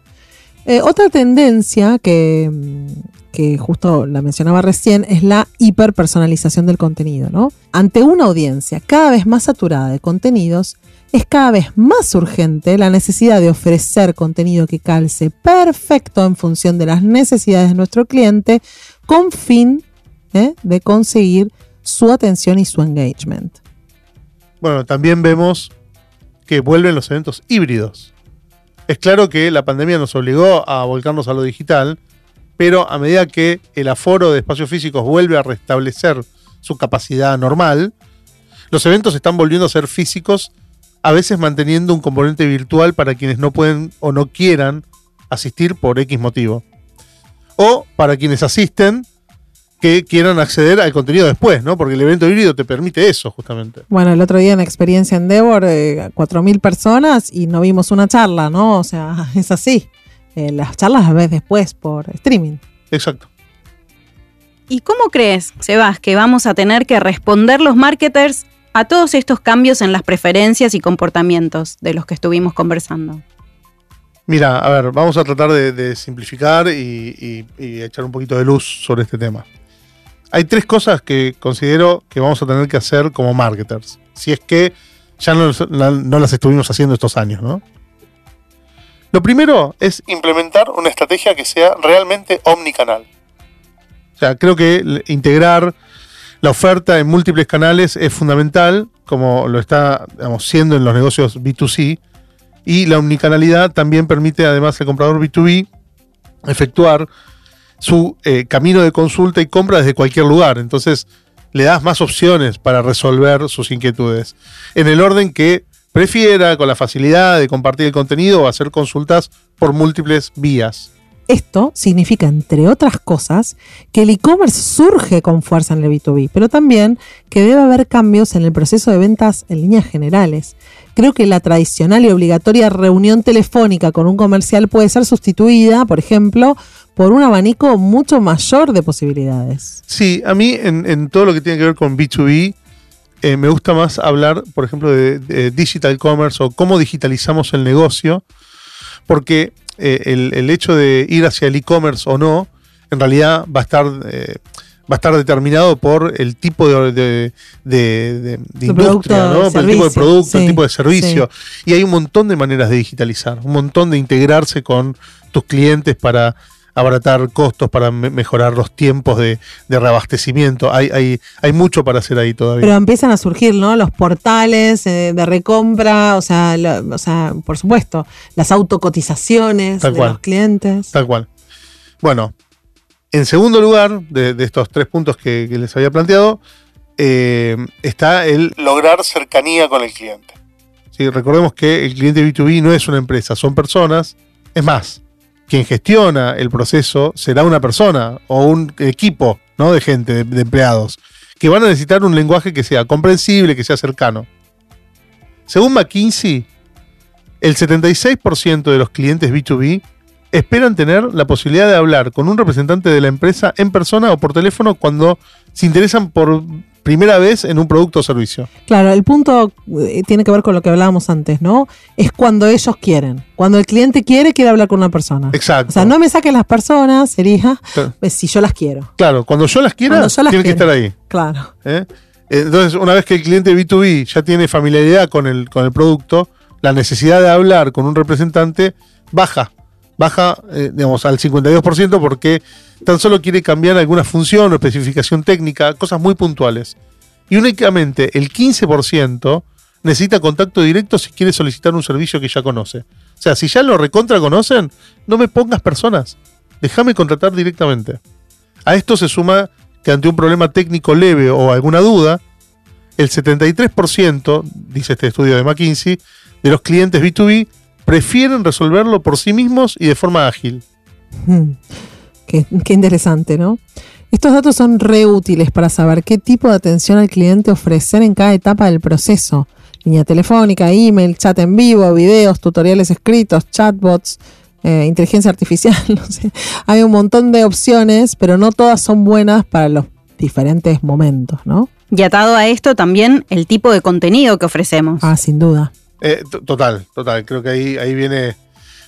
Eh, otra tendencia que, mm, que justo la mencionaba recién es la hiperpersonalización del contenido, ¿no? Ante una audiencia cada vez más saturada de contenidos, es cada vez más urgente la necesidad de ofrecer contenido que calce perfecto en función de las necesidades de nuestro cliente con fin ¿eh? de conseguir su atención y su engagement. Bueno, también vemos que vuelven los eventos híbridos. Es claro que la pandemia nos obligó a volcarnos a lo digital, pero a medida que el aforo de espacios físicos vuelve a restablecer su capacidad normal, los eventos están volviendo a ser físicos, a veces manteniendo un componente virtual para quienes no pueden o no quieran asistir por X motivo. O para quienes asisten que quieran acceder al contenido después, ¿no? Porque el evento híbrido te permite eso, justamente. Bueno, el otro día en Experiencia Endeavor, eh, 4.000 personas y no vimos una charla, ¿no? O sea, es así. Eh, las charlas las ves después por streaming. Exacto. ¿Y cómo crees, Sebas, que vamos a tener que responder los marketers a todos estos cambios en las preferencias y comportamientos de los que estuvimos conversando? Mira, a ver, vamos a tratar de, de simplificar y, y- y echar un poquito de luz sobre este tema. Hay tres cosas que considero que vamos a tener que hacer como marketers. Si es que ya no, la- no las estuvimos haciendo estos años, ¿no? Lo primero es implementar una estrategia que sea realmente omnicanal. O sea, creo que integrar la oferta en múltiples canales es fundamental, como lo está siendo en los negocios B2C, y la omnicanalidad también permite además al comprador B2B efectuar su eh, camino de consulta y compra desde cualquier lugar. Entonces le das más opciones para resolver sus inquietudes. En el orden que prefiera, con la facilidad de compartir el contenido o hacer consultas por múltiples vías. Esto significa, entre otras cosas, que el e-commerce surge con fuerza en el B2B, pero también que debe haber cambios en el proceso de ventas en líneas generales. Creo que la tradicional y obligatoria reunión telefónica con un comercial puede ser sustituida, por ejemplo, por un abanico mucho mayor de posibilidades. Sí, a mí en, en todo lo que tiene que ver con B2B, eh, me gusta más hablar, por ejemplo, de, de digital commerce o cómo digitalizamos el negocio, porque eh, el, el hecho de ir hacia el e-commerce o no, en realidad va a estar, eh, va a estar determinado por el tipo de, industria, ¿no? el Por el tipo de producto, el tipo de servicio. Y hay un montón de maneras de digitalizar, un montón de integrarse con tus clientes para abaratar costos, para me- mejorar los tiempos de, de reabastecimiento. Hay, hay, hay mucho para hacer ahí todavía. Pero empiezan a surgir, ¿no? Los portales eh, de recompra, o sea, lo- o sea, por supuesto, las autocotizaciones Tal de cual. los clientes. Tal cual. Bueno, en segundo lugar, de, de estos tres puntos que, que les había planteado, eh, está el lograr cercanía con el cliente. ¿sí? Recordemos que el cliente B2B no es una empresa, son personas. Es más, quien gestiona el proceso será una persona o un equipo ¿no? de gente, de, de empleados, que van a necesitar un lenguaje que sea comprensible, que sea cercano. Según McKinsey, el 76% de los clientes B2B esperan tener la posibilidad de hablar con un representante de la empresa en persona o por teléfono cuando se interesan por primera vez en un producto o servicio. Claro, el punto eh, tiene que ver con lo que hablábamos antes, ¿no? Es cuando ellos quieren. Cuando el cliente quiere, quiere hablar con una persona. Exacto. O sea, no me saquen las personas, sería Claro. eh, si yo las quiero. Claro, cuando yo las quiera, yo las tienen que estar ahí. Claro. ¿eh? Entonces, una vez que el cliente B2B ya tiene familiaridad con el, con el producto, la necesidad de hablar con un representante baja. Baja, eh, digamos, al 52% porque tan solo quiere cambiar alguna función o especificación técnica, cosas muy puntuales. Y únicamente el 15% necesita contacto directo si quiere solicitar un servicio que ya conoce. O sea, si ya lo recontra conocen, no me pongas personas. Déjame contratar directamente. A esto se suma que ante un problema técnico leve o alguna duda, el 73%, dice este estudio de McKinsey, de los clientes B2B prefieren resolverlo por sí mismos y de forma ágil. Hmm. Qué, qué interesante, ¿no? Estos datos son reútiles para saber qué tipo de atención al cliente ofrecer en cada etapa del proceso. Línea telefónica, email, chat en vivo, videos, tutoriales escritos, chatbots, eh, inteligencia artificial, no sé. Hay un montón de opciones, pero no todas son buenas para los diferentes momentos, ¿no? Y atado a esto también el tipo de contenido que ofrecemos. Ah, sin duda. Eh, total, total. Creo que ahí, ahí viene.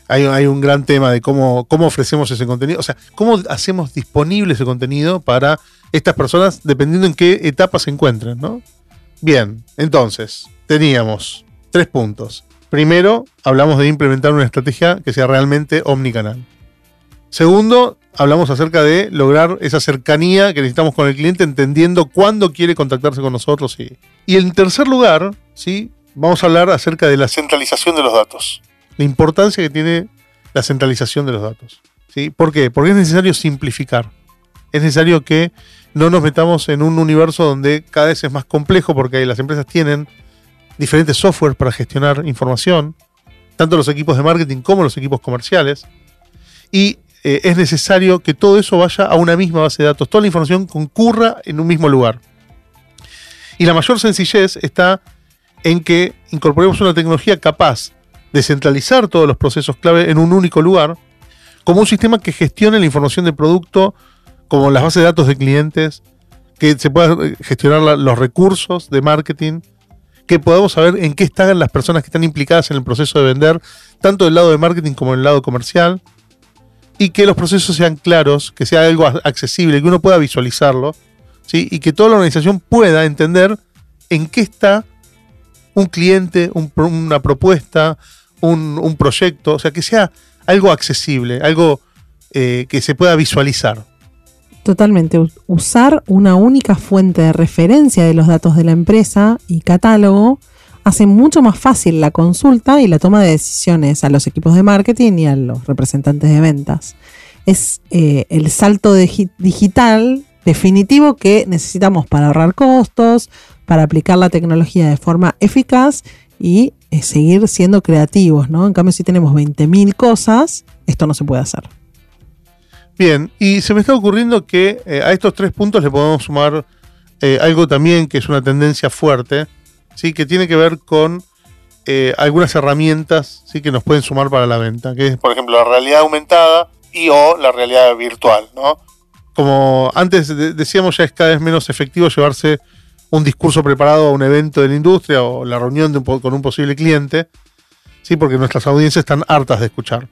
Hay, un gran tema de cómo, cómo ofrecemos ese contenido. O sea, cómo hacemos disponible ese contenido para estas personas dependiendo en qué etapa se encuentren, ¿no? Bien, entonces, teníamos tres puntos. Primero, hablamos de implementar una estrategia que sea realmente omnicanal. Segundo, hablamos acerca de lograr esa cercanía que necesitamos con el cliente, entendiendo cuándo quiere contactarse con nosotros. Y en tercer lugar, ¿sí? Vamos a hablar acerca de la centralización de los datos. La importancia que tiene la centralización de los datos. ¿sí? ¿Por qué? Porque es necesario simplificar. Es necesario que no nos metamos en un universo donde cada vez es más complejo porque las empresas tienen diferentes software para gestionar información, tanto los equipos de marketing como los equipos comerciales. Y eh, es necesario que todo eso vaya a una misma base de datos, toda la información concurra en un mismo lugar. Y la mayor sencillez está en que incorporemos una tecnología capaz de centralizar todos los procesos clave en un único lugar, como un sistema que gestione la información del producto, como las bases de datos de clientes, que se puedan gestionar la- los recursos de marketing, que podamos saber en qué están las personas que están implicadas en el proceso de vender, tanto del lado de marketing como del lado comercial, y que los procesos sean claros, que sea algo accesible, que uno pueda visualizarlo, ¿sí? y que toda la organización pueda entender en qué está un cliente, una propuesta, un, proyecto, o sea, que sea algo accesible, algo eh, que se pueda visualizar. Totalmente. Usar una única fuente de referencia de los datos de la empresa y catálogo hace mucho más fácil la consulta y la toma de decisiones a los equipos de marketing y a los representantes de ventas. Es eh, el salto digi- digital definitivo que necesitamos para ahorrar costos, para aplicar la tecnología de forma eficaz y eh, seguir siendo creativos, ¿no? En cambio, si tenemos 20.000 cosas, esto no se puede hacer. Bien, y se me está ocurriendo que eh, a estos tres puntos le podemos sumar eh, algo también que es una tendencia fuerte, ¿sí? que tiene que ver con algunas herramientas ¿sí? que nos pueden sumar para la venta, que es, por ejemplo, la realidad aumentada y o la realidad virtual. ¿no? Como antes de- decíamos, ya es cada vez menos efectivo llevarse un discurso preparado a un evento de la industria o la reunión de un con un posible cliente, ¿sí? porque nuestras audiencias están hartas de escuchar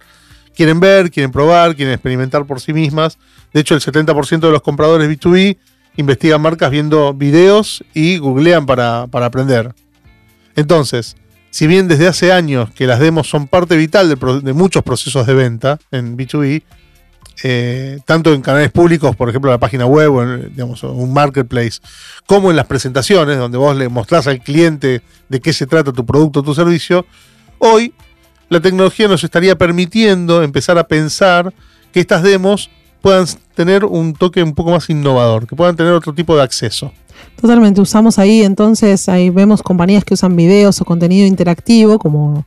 quieren ver, quieren probar, quieren experimentar por sí mismas. De hecho, el 70% de los compradores B2B investigan marcas viendo videos y googlean para, aprender. Entonces, si bien desde hace años que las demos son parte vital de, de muchos procesos de venta en B2B, eh, tanto en canales públicos, por ejemplo, la página web o en, un marketplace, como en las presentaciones, donde vos le mostrás al cliente de qué se trata tu producto o tu servicio, hoy la tecnología nos estaría permitiendo empezar a pensar que estas demos puedan tener un toque un poco más innovador, que puedan tener otro tipo de acceso. Totalmente, usamos ahí, entonces ahí vemos compañías que usan videos o contenido interactivo como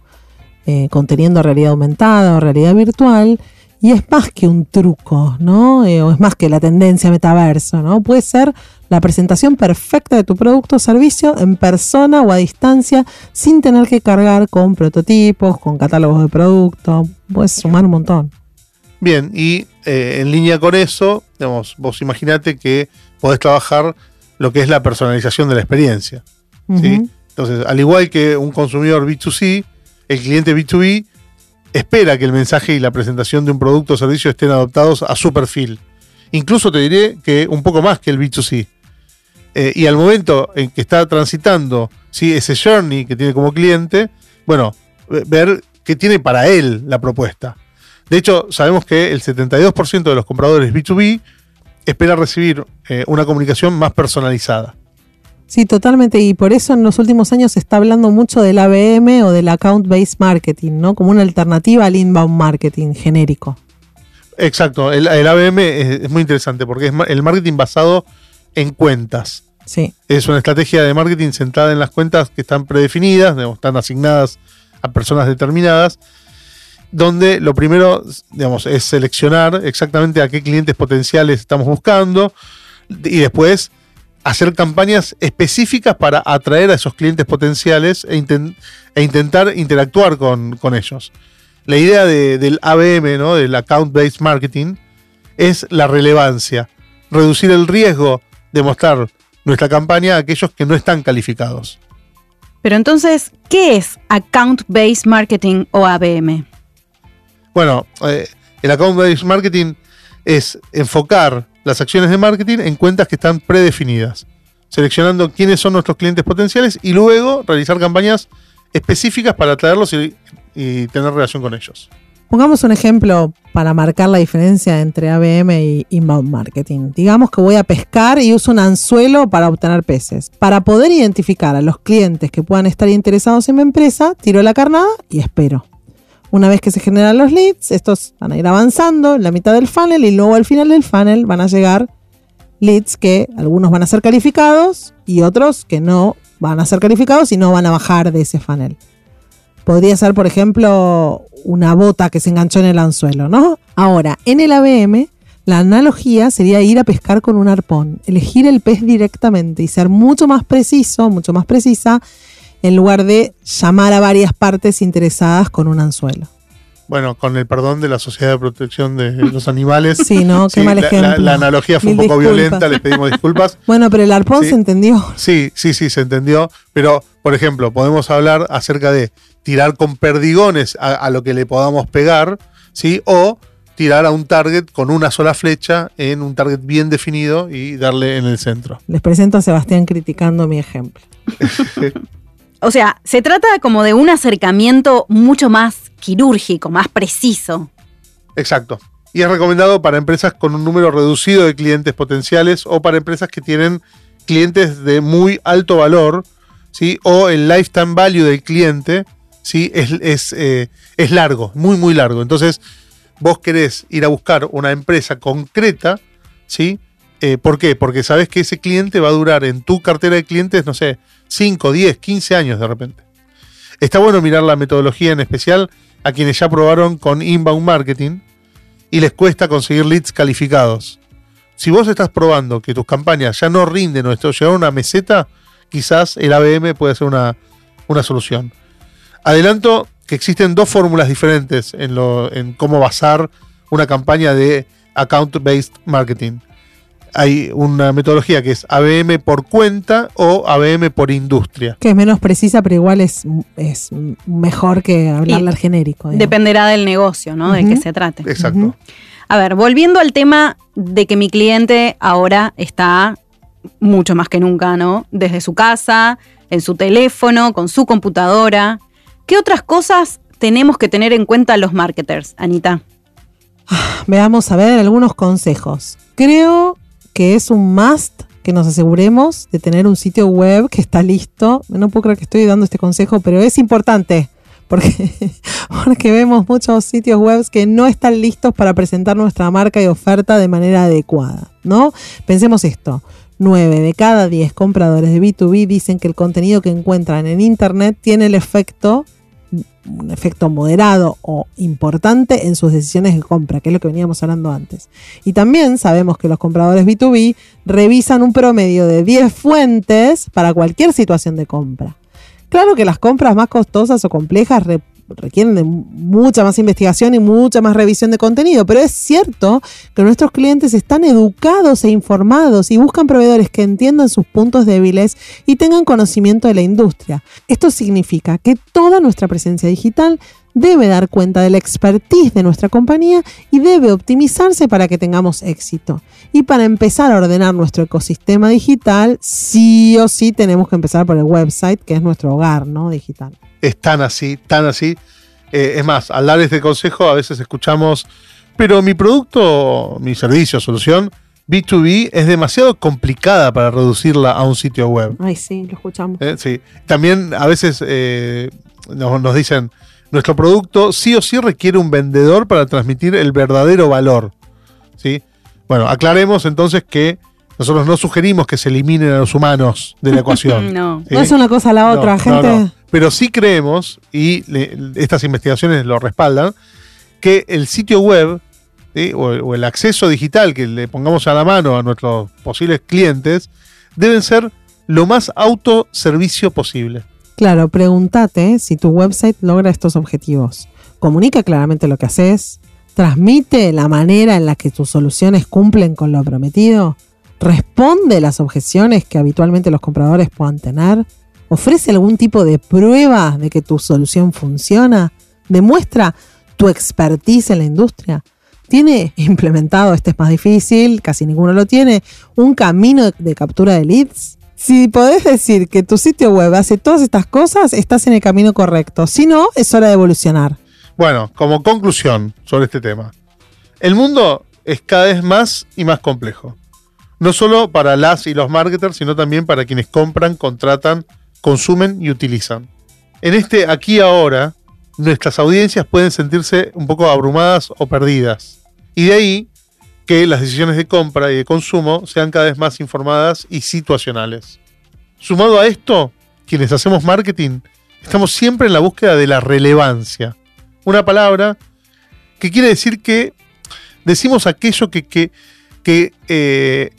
eh, conteniendo realidad aumentada o realidad virtual y es más que un truco, ¿no? Eh, o es más que la tendencia metaverso, ¿no? Puede ser la presentación perfecta de tu producto o servicio en persona o a distancia sin tener que cargar con prototipos, con catálogos de producto. Puedes sumar un montón. Bien, y eh, en línea con eso, digamos, vos imaginate que podés trabajar lo que es la personalización de la experiencia. Entonces, al igual que un consumidor B2C, el cliente B2B espera que el mensaje y la presentación de un producto o servicio estén adaptados a su perfil. Incluso te diré que un poco más que el B2C. Eh, y al momento en que está transitando ¿sí? ese journey que tiene como cliente, bueno, ve- ver qué tiene para él la propuesta. De hecho, sabemos que el 72% de los compradores B2B espera recibir eh, una comunicación más personalizada. Sí, totalmente. Y por eso en los últimos años se está hablando mucho del ABM o del Account Based Marketing, ¿no? Como una alternativa al inbound marketing genérico. Exacto, el, el ABM es, es muy interesante porque es el marketing basado en cuentas. Sí. Es una estrategia de marketing centrada en las cuentas que están predefinidas, digamos, están asignadas a personas determinadas, donde lo primero digamos, es seleccionar exactamente a qué clientes potenciales estamos buscando y después hacer campañas específicas para atraer a esos clientes potenciales e, inten- e intentar interactuar con, con ellos. La idea de- del ABM, ¿no? del Account Based Marketing, es la relevancia, reducir el riesgo de mostrar nuestra campaña a aquellos que no están calificados. Pero entonces, ¿qué es Account Based Marketing o ABM? Bueno, eh, el Account Based Marketing es enfocar las acciones de marketing en cuentas que están predefinidas, seleccionando quiénes son nuestros clientes potenciales y luego realizar campañas específicas para atraerlos y, tener relación con ellos. Pongamos un ejemplo para marcar la diferencia entre ABM y inbound marketing. Digamos que voy a pescar y uso un anzuelo para obtener peces. Para poder identificar a los clientes que puedan estar interesados en mi empresa, tiro la carnada y espero. Una vez que se generan los leads, estos van a ir avanzando en la mitad del funnel y luego al final del funnel van a llegar leads que algunos van a ser calificados y otros que no van a ser calificados y no van a bajar de ese funnel. Podría ser, por ejemplo, una bota que se enganchó en el anzuelo, ¿no? Ahora, en el ABM, la analogía sería ir a pescar con un arpón, elegir el pez directamente y ser mucho más preciso, mucho más precisa, en lugar de llamar a varias partes interesadas con un anzuelo. Bueno, con el perdón de la Sociedad de Protección de los Animales. Sí, ¿no? Qué Sí, mal la- la, ejemplo. la analogía fue Mil un poco disculpas. violenta, les pedimos disculpas. Bueno, pero el arpón Sí. se entendió. Sí, sí, sí, se entendió. Pero, por ejemplo, podemos hablar acerca de tirar con perdigones a, a lo que le podamos pegar, ¿sí? O tirar a un target con una sola flecha en un target bien definido y darle en el centro. Les presento a Sebastián criticando mi ejemplo. O sea, se trata como de un acercamiento mucho más quirúrgico, más preciso. Exacto. Y es recomendado para empresas con un número reducido de clientes potenciales o para empresas que tienen clientes de muy alto valor, ¿sí? O el lifetime value del cliente, ¿sí? Es, es, eh, es largo, muy, muy largo. Entonces, vos querés ir a buscar una empresa concreta, ¿sí? Eh, ¿Por qué? Porque sabes que ese cliente va a durar en tu cartera de clientes, no sé, 5, 10, 15 años de repente. Está bueno mirar la metodología en especial a quienes ya probaron con inbound marketing y les cuesta conseguir leads calificados. Si vos estás probando que tus campañas ya no rinden o esto llegaron a una meseta, quizás el ABM puede ser una, una solución. Adelanto que existen dos fórmulas diferentes en, lo, en cómo basar una campaña de account-based marketing. Hay una metodología que es ABM por cuenta o ABM por industria. Que es menos precisa, pero igual es, es mejor que hablarle al genérico. digamos. Dependerá del negocio, ¿no? Del Ujú. que se trate. Exacto. A ver, volviendo al tema de que mi cliente ahora está mucho más que nunca, ¿no? Desde su casa, en su teléfono, con su computadora. ¿Qué otras cosas tenemos que tener en cuenta los marketers, Anita? Veamos a ver algunos consejos. Creo que es un must que nos aseguremos de tener un sitio web que está listo. No puedo creer que estoy dando este consejo, pero es importante. Porque, porque vemos muchos sitios web que no están listos para presentar nuestra marca y oferta de manera adecuada, ¿no? Pensemos esto. 9 de cada 10 compradores de B2B dicen que el contenido que encuentran en Internet tiene el efecto, un efecto moderado o importante en sus decisiones de compra, que es lo que veníamos hablando antes. Y también sabemos que los compradores B2B revisan un promedio de 10 fuentes para cualquier situación de compra. Claro que las compras más costosas o complejas requieren de mucha más investigación y mucha más revisión de contenido, pero es cierto que nuestros clientes están educados e informados y buscan proveedores que entiendan sus puntos débiles y tengan conocimiento de la industria. Esto significa que toda nuestra presencia digital debe dar cuenta de la expertise de nuestra compañía y debe optimizarse para que tengamos éxito. Y para empezar a ordenar nuestro ecosistema digital, sí o sí tenemos que empezar por el website, que es nuestro hogar ¿no? digital. Es tan así, tan así. Eh, es más, al dar este consejo a veces escuchamos, pero mi producto, mi servicio, solución, B2B es demasiado complicada para reducirla a un sitio web. Ay, sí, lo escuchamos. Eh, sí. También a veces eh, nos, nos dicen, nuestro producto sí o sí requiere un vendedor para transmitir el verdadero valor. ¿sí? Bueno, aclaremos entonces que nosotros no sugerimos que se eliminen a los humanos de la ecuación. no. No es una cosa a la otra, No, gente. no, no. Pero sí creemos, y le- estas investigaciones lo respaldan, que el sitio web ¿sí? o, el, o el acceso digital que le pongamos a la mano a nuestros posibles clientes deben ser lo más autoservicio posible. Claro, pregúntate si tu website logra estos objetivos. Comunica claramente lo que haces. Transmite la manera en la que tus soluciones cumplen con lo prometido. Responde las objeciones que habitualmente los compradores puedan tener. Ofrece algún tipo de prueba de que tu solución funciona. Demuestra tu expertise en la industria. Tiene implementado, este es más difícil, casi ninguno lo tiene, un camino de, captura de leads. Si podés decir que tu sitio web hace todas estas cosas, estás en el camino correcto. Si no, es hora de evolucionar. Bueno, como conclusión sobre este tema, el mundo es cada vez más y más complejo. No solo para las y los marketers, sino también para quienes compran, contratan, consumen y utilizan. En este aquí ahora, nuestras audiencias pueden sentirse un poco abrumadas o perdidas. Y de ahí que las decisiones de compra y de consumo sean cada vez más informadas y situacionales. Sumado a esto, quienes hacemos marketing, estamos siempre en la búsqueda de la relevancia. Una palabra que quiere decir que decimos aquello que, que, que, eh,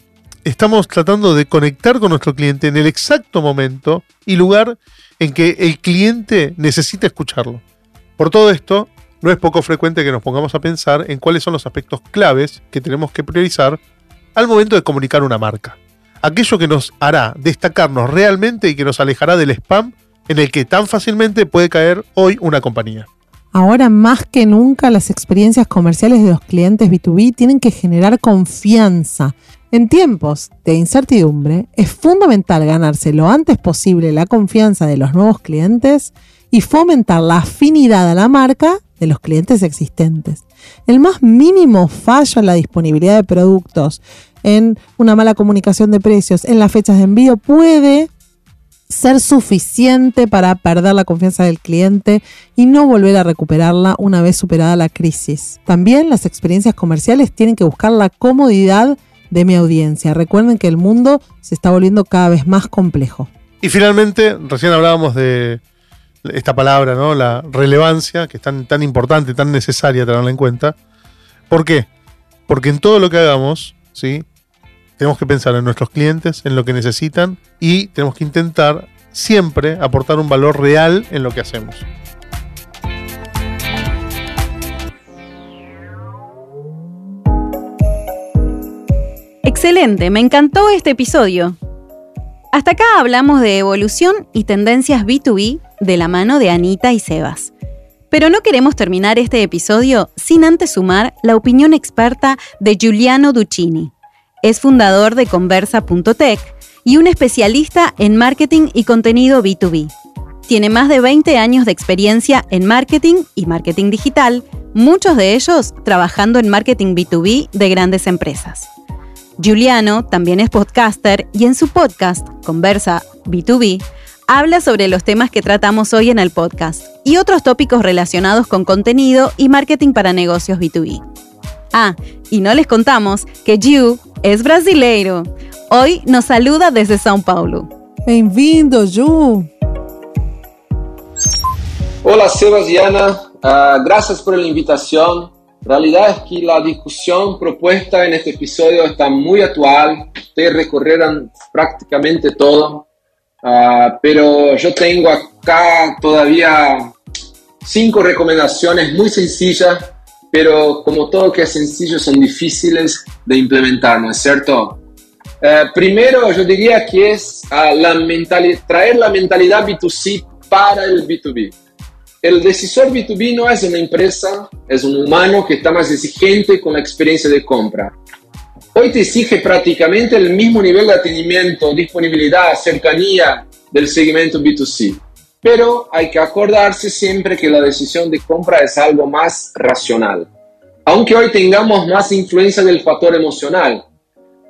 estamos tratando de conectar con nuestro cliente en el exacto momento y lugar en que el cliente necesita escucharlo. Por todo esto, no es poco frecuente que nos pongamos a pensar en cuáles son los aspectos claves que tenemos que priorizar al momento de comunicar una marca. Aquello que nos hará destacarnos realmente y que nos alejará del spam en el que tan fácilmente puede caer hoy una compañía. Ahora más que nunca las experiencias comerciales de los clientes B2B tienen que generar confianza. En tiempos de incertidumbre es fundamental ganarse lo antes posible la confianza de los nuevos clientes y fomentar la afinidad a la marca de los clientes existentes. El más mínimo fallo en la disponibilidad de productos, en una mala comunicación de precios, en las fechas de envío puede ser suficiente para perder la confianza del cliente y no volver a recuperarla una vez superada la crisis. También las experiencias comerciales tienen que buscar la comodidad de mi audiencia. Recuerden que el mundo se está volviendo cada vez más complejo. Y finalmente, recién hablábamos de esta palabra, ¿no? La relevancia, que es tan, tan importante, tan necesaria tenerla en cuenta. ¿Por qué? Porque en todo lo que hagamos, ¿sí? Tenemos que pensar en nuestros clientes, en lo que necesitan y tenemos que intentar siempre aportar un valor real en lo que hacemos. Excelente, me encantó este episodio. Hasta acá hablamos de evolución y tendencias B2B de la mano de Anita y Sebas. Pero no queremos terminar este episodio sin antes sumar la opinión experta de Giuliano Duccini. Es fundador de Conversa.tech y un especialista en marketing y contenido B2B. Tiene más de 20 años de experiencia en marketing y marketing digital, muchos de ellos trabajando en marketing B2B de grandes empresas. Giuliano también es podcaster y en su podcast, Conversa B2B, habla sobre los temas que tratamos hoy en el podcast y otros tópicos relacionados con contenido y marketing para negocios B2B. Ah, y no les contamos que Giu es brasileiro. Hoy nos saluda desde São Paulo. Bem-vindo, Ju. Hola, Sebas y Ana. Ah, gracias por la invitación. La realidad es que la discusión propuesta en este episodio está muy actual. Ustedes recorrieron prácticamente todo. Ah, pero yo tengo acá todavía cinco recomendaciones muy sencillas, pero como todo que es sencillo son difíciles de implementar, ¿no es cierto? Eh, primero, yo diría que es uh, la traer la mentalidad B2C para el B2B. El decisor B2B no es una empresa, es un humano que está más exigente con la experiencia de compra. Hoy te exige prácticamente el mismo nivel de atendimiento, disponibilidad, cercanía del segmento B2C. Pero hay que acordarse siempre que la decisión de compra es algo más racional. Aunque hoy tengamos más influencia del factor emocional,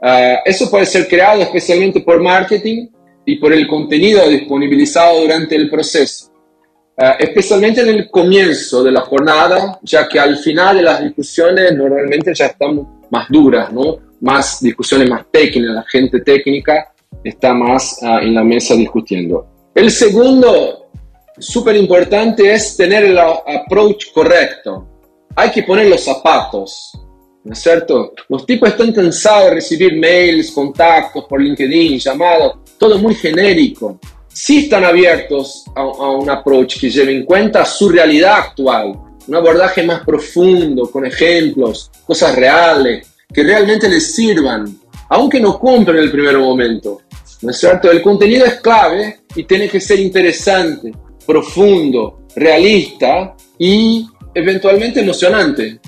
uh, eso puede ser creado especialmente por marketing y por el contenido disponibilizado durante el proceso. Uh, especialmente en el comienzo de la jornada, ya que al final de las discusiones normalmente ya están más duras, ¿no? Más discusiones más técnicas, la gente técnica está más uh, en la mesa discutiendo. El segundo súper importante es tener el approach correcto. Hay que poner los zapatos, ¿no es cierto? Los tipos están cansados de recibir mails, contactos por LinkedIn, llamados, todo muy genérico. Sí están abiertos a, a un approach que lleve en cuenta su realidad actual, un abordaje más profundo, con ejemplos, cosas reales, que realmente les sirvan, aunque no cumplan en el primer momento. ¿No es cierto? El contenido es clave y tiene que ser interesante profundo, realista y eventualmente emocionante.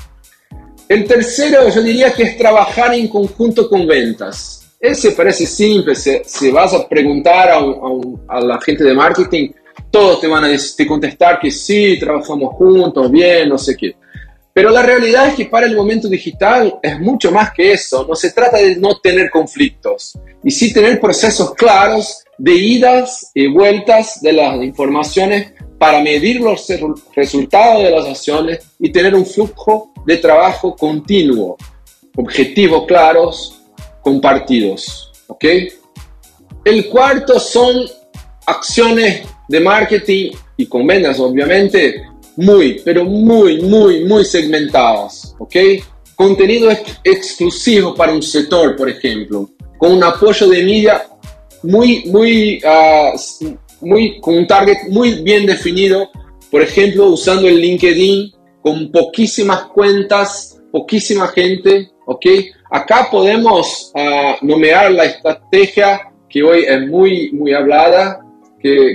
El tercero yo diría que es trabajar en conjunto con ventas. Ese parece simple, si, vas a preguntar a, la gente de marketing, todos te van a contestar que sí, trabajamos juntos, bien, no sé qué. Pero la realidad es que para el momento digital es mucho más que eso. No se trata de no tener conflictos y sí tener procesos claros de idas y vueltas de las informaciones para medir los resultados de las acciones y tener un flujo de trabajo continuo, objetivos claros, compartidos. ¿ok? El cuarto son acciones de marketing y con ventas, obviamente, muy, pero muy, muy, muy segmentadas, ¿ok? Contenido exclusivo para un sector, por ejemplo, con un apoyo de media muy, muy, uh, muy, con un target muy bien definido, por ejemplo, usando el LinkedIn con poquísimas cuentas, poquísima gente, ¿ok? Acá podemos uh, la estrategia que hoy es muy, muy hablada,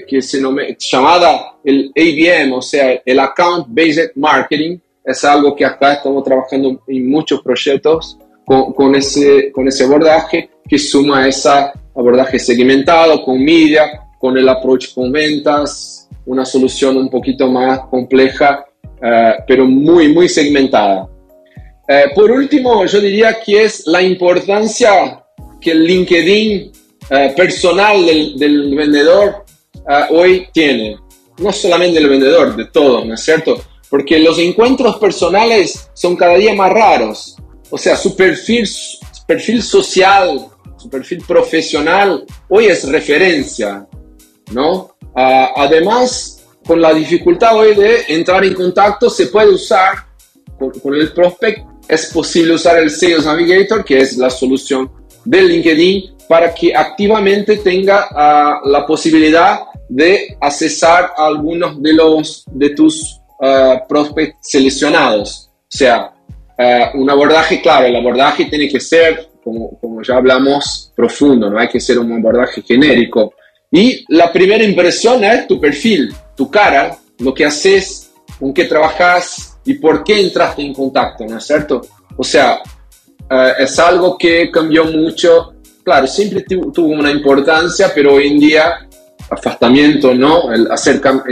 que, se llama llamada el ABM, o sea, el Account Based Marketing. Es algo que acá estamos trabajando en muchos proyectos con, con ese, con ese abordaje que suma ese abordaje segmentado con media, con el approach con ventas, una solución un poquito más compleja, uh, pero muy, muy segmentada. Uh, por último, yo diría que es la importancia que el LinkedIn uh, personal del, del vendedor Ah, hoy tiene, no solamente el vendedor, de todo, ¿no es cierto? Porque los encuentros personales son cada día más raros. O sea, su perfil, perfil social, su perfil profesional, hoy es referencia, ¿no? Ah, además, con la dificultad hoy de entrar en contacto, se puede usar con, con el prospect, es posible usar el Sales Navigator, que es la solución del LinkedIn, para que activamente tenga uh, la posibilidad de accesar a algunos de, los, de tus uh, prospects seleccionados. O sea, uh, un abordaje, claro, el abordaje tiene que ser, como, como ya hablamos, profundo, no hay que ser un abordaje genérico. Y la primera impresión es tu perfil, tu cara, lo que haces, con qué trabajas y por qué entraste en contacto, ¿no es cierto? O sea, es algo que cambió mucho claro, siempre tuvo una importancia, pero hoy en día, afastamiento, ¿no? El acerca,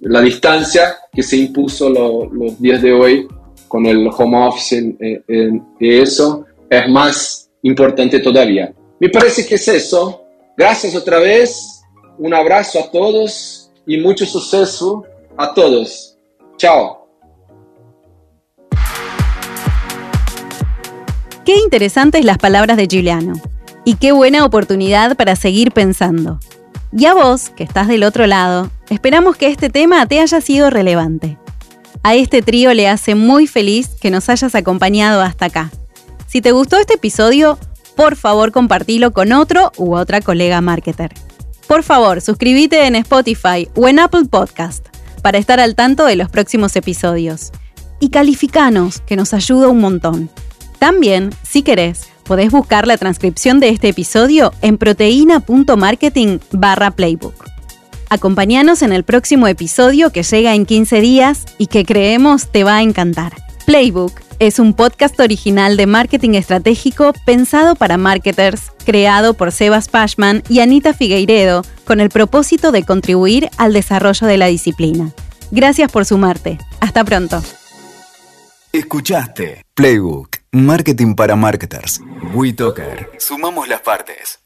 la distancia que se impuso los días de hoy con el home office y eso, es más importante todavía. Me parece que es eso. Gracias otra vez. Un abrazo a todos y mucho suceso a todos. Chao. Qué interesantes las palabras de Giuliano. Y qué buena oportunidad para seguir pensando. Y a vos, que estás del otro lado, esperamos que este tema te haya sido relevante. A este trío le hace muy feliz que nos hayas acompañado hasta acá. Si te gustó este episodio, por favor compartilo con otro u otra colega marketer. Por favor, suscríbete en Spotify o en Apple Podcast para estar al tanto de los próximos episodios. Y calificanos, que nos ayuda un montón. También, si querés, podés buscar la transcripción de este episodio en proteína.marketing barra playbook. Acompáñanos en el próximo episodio que llega en 15 días y que creemos te va a encantar. Playbook es un podcast original de marketing estratégico pensado para marketers, creado por Sebas Pashman y Anita Figueiredo, con el propósito de contribuir al desarrollo de la disciplina. Gracias por sumarte. Hasta pronto. Escuchaste Playbook, Marketing para Marketers. WeToker. Sumamos las partes.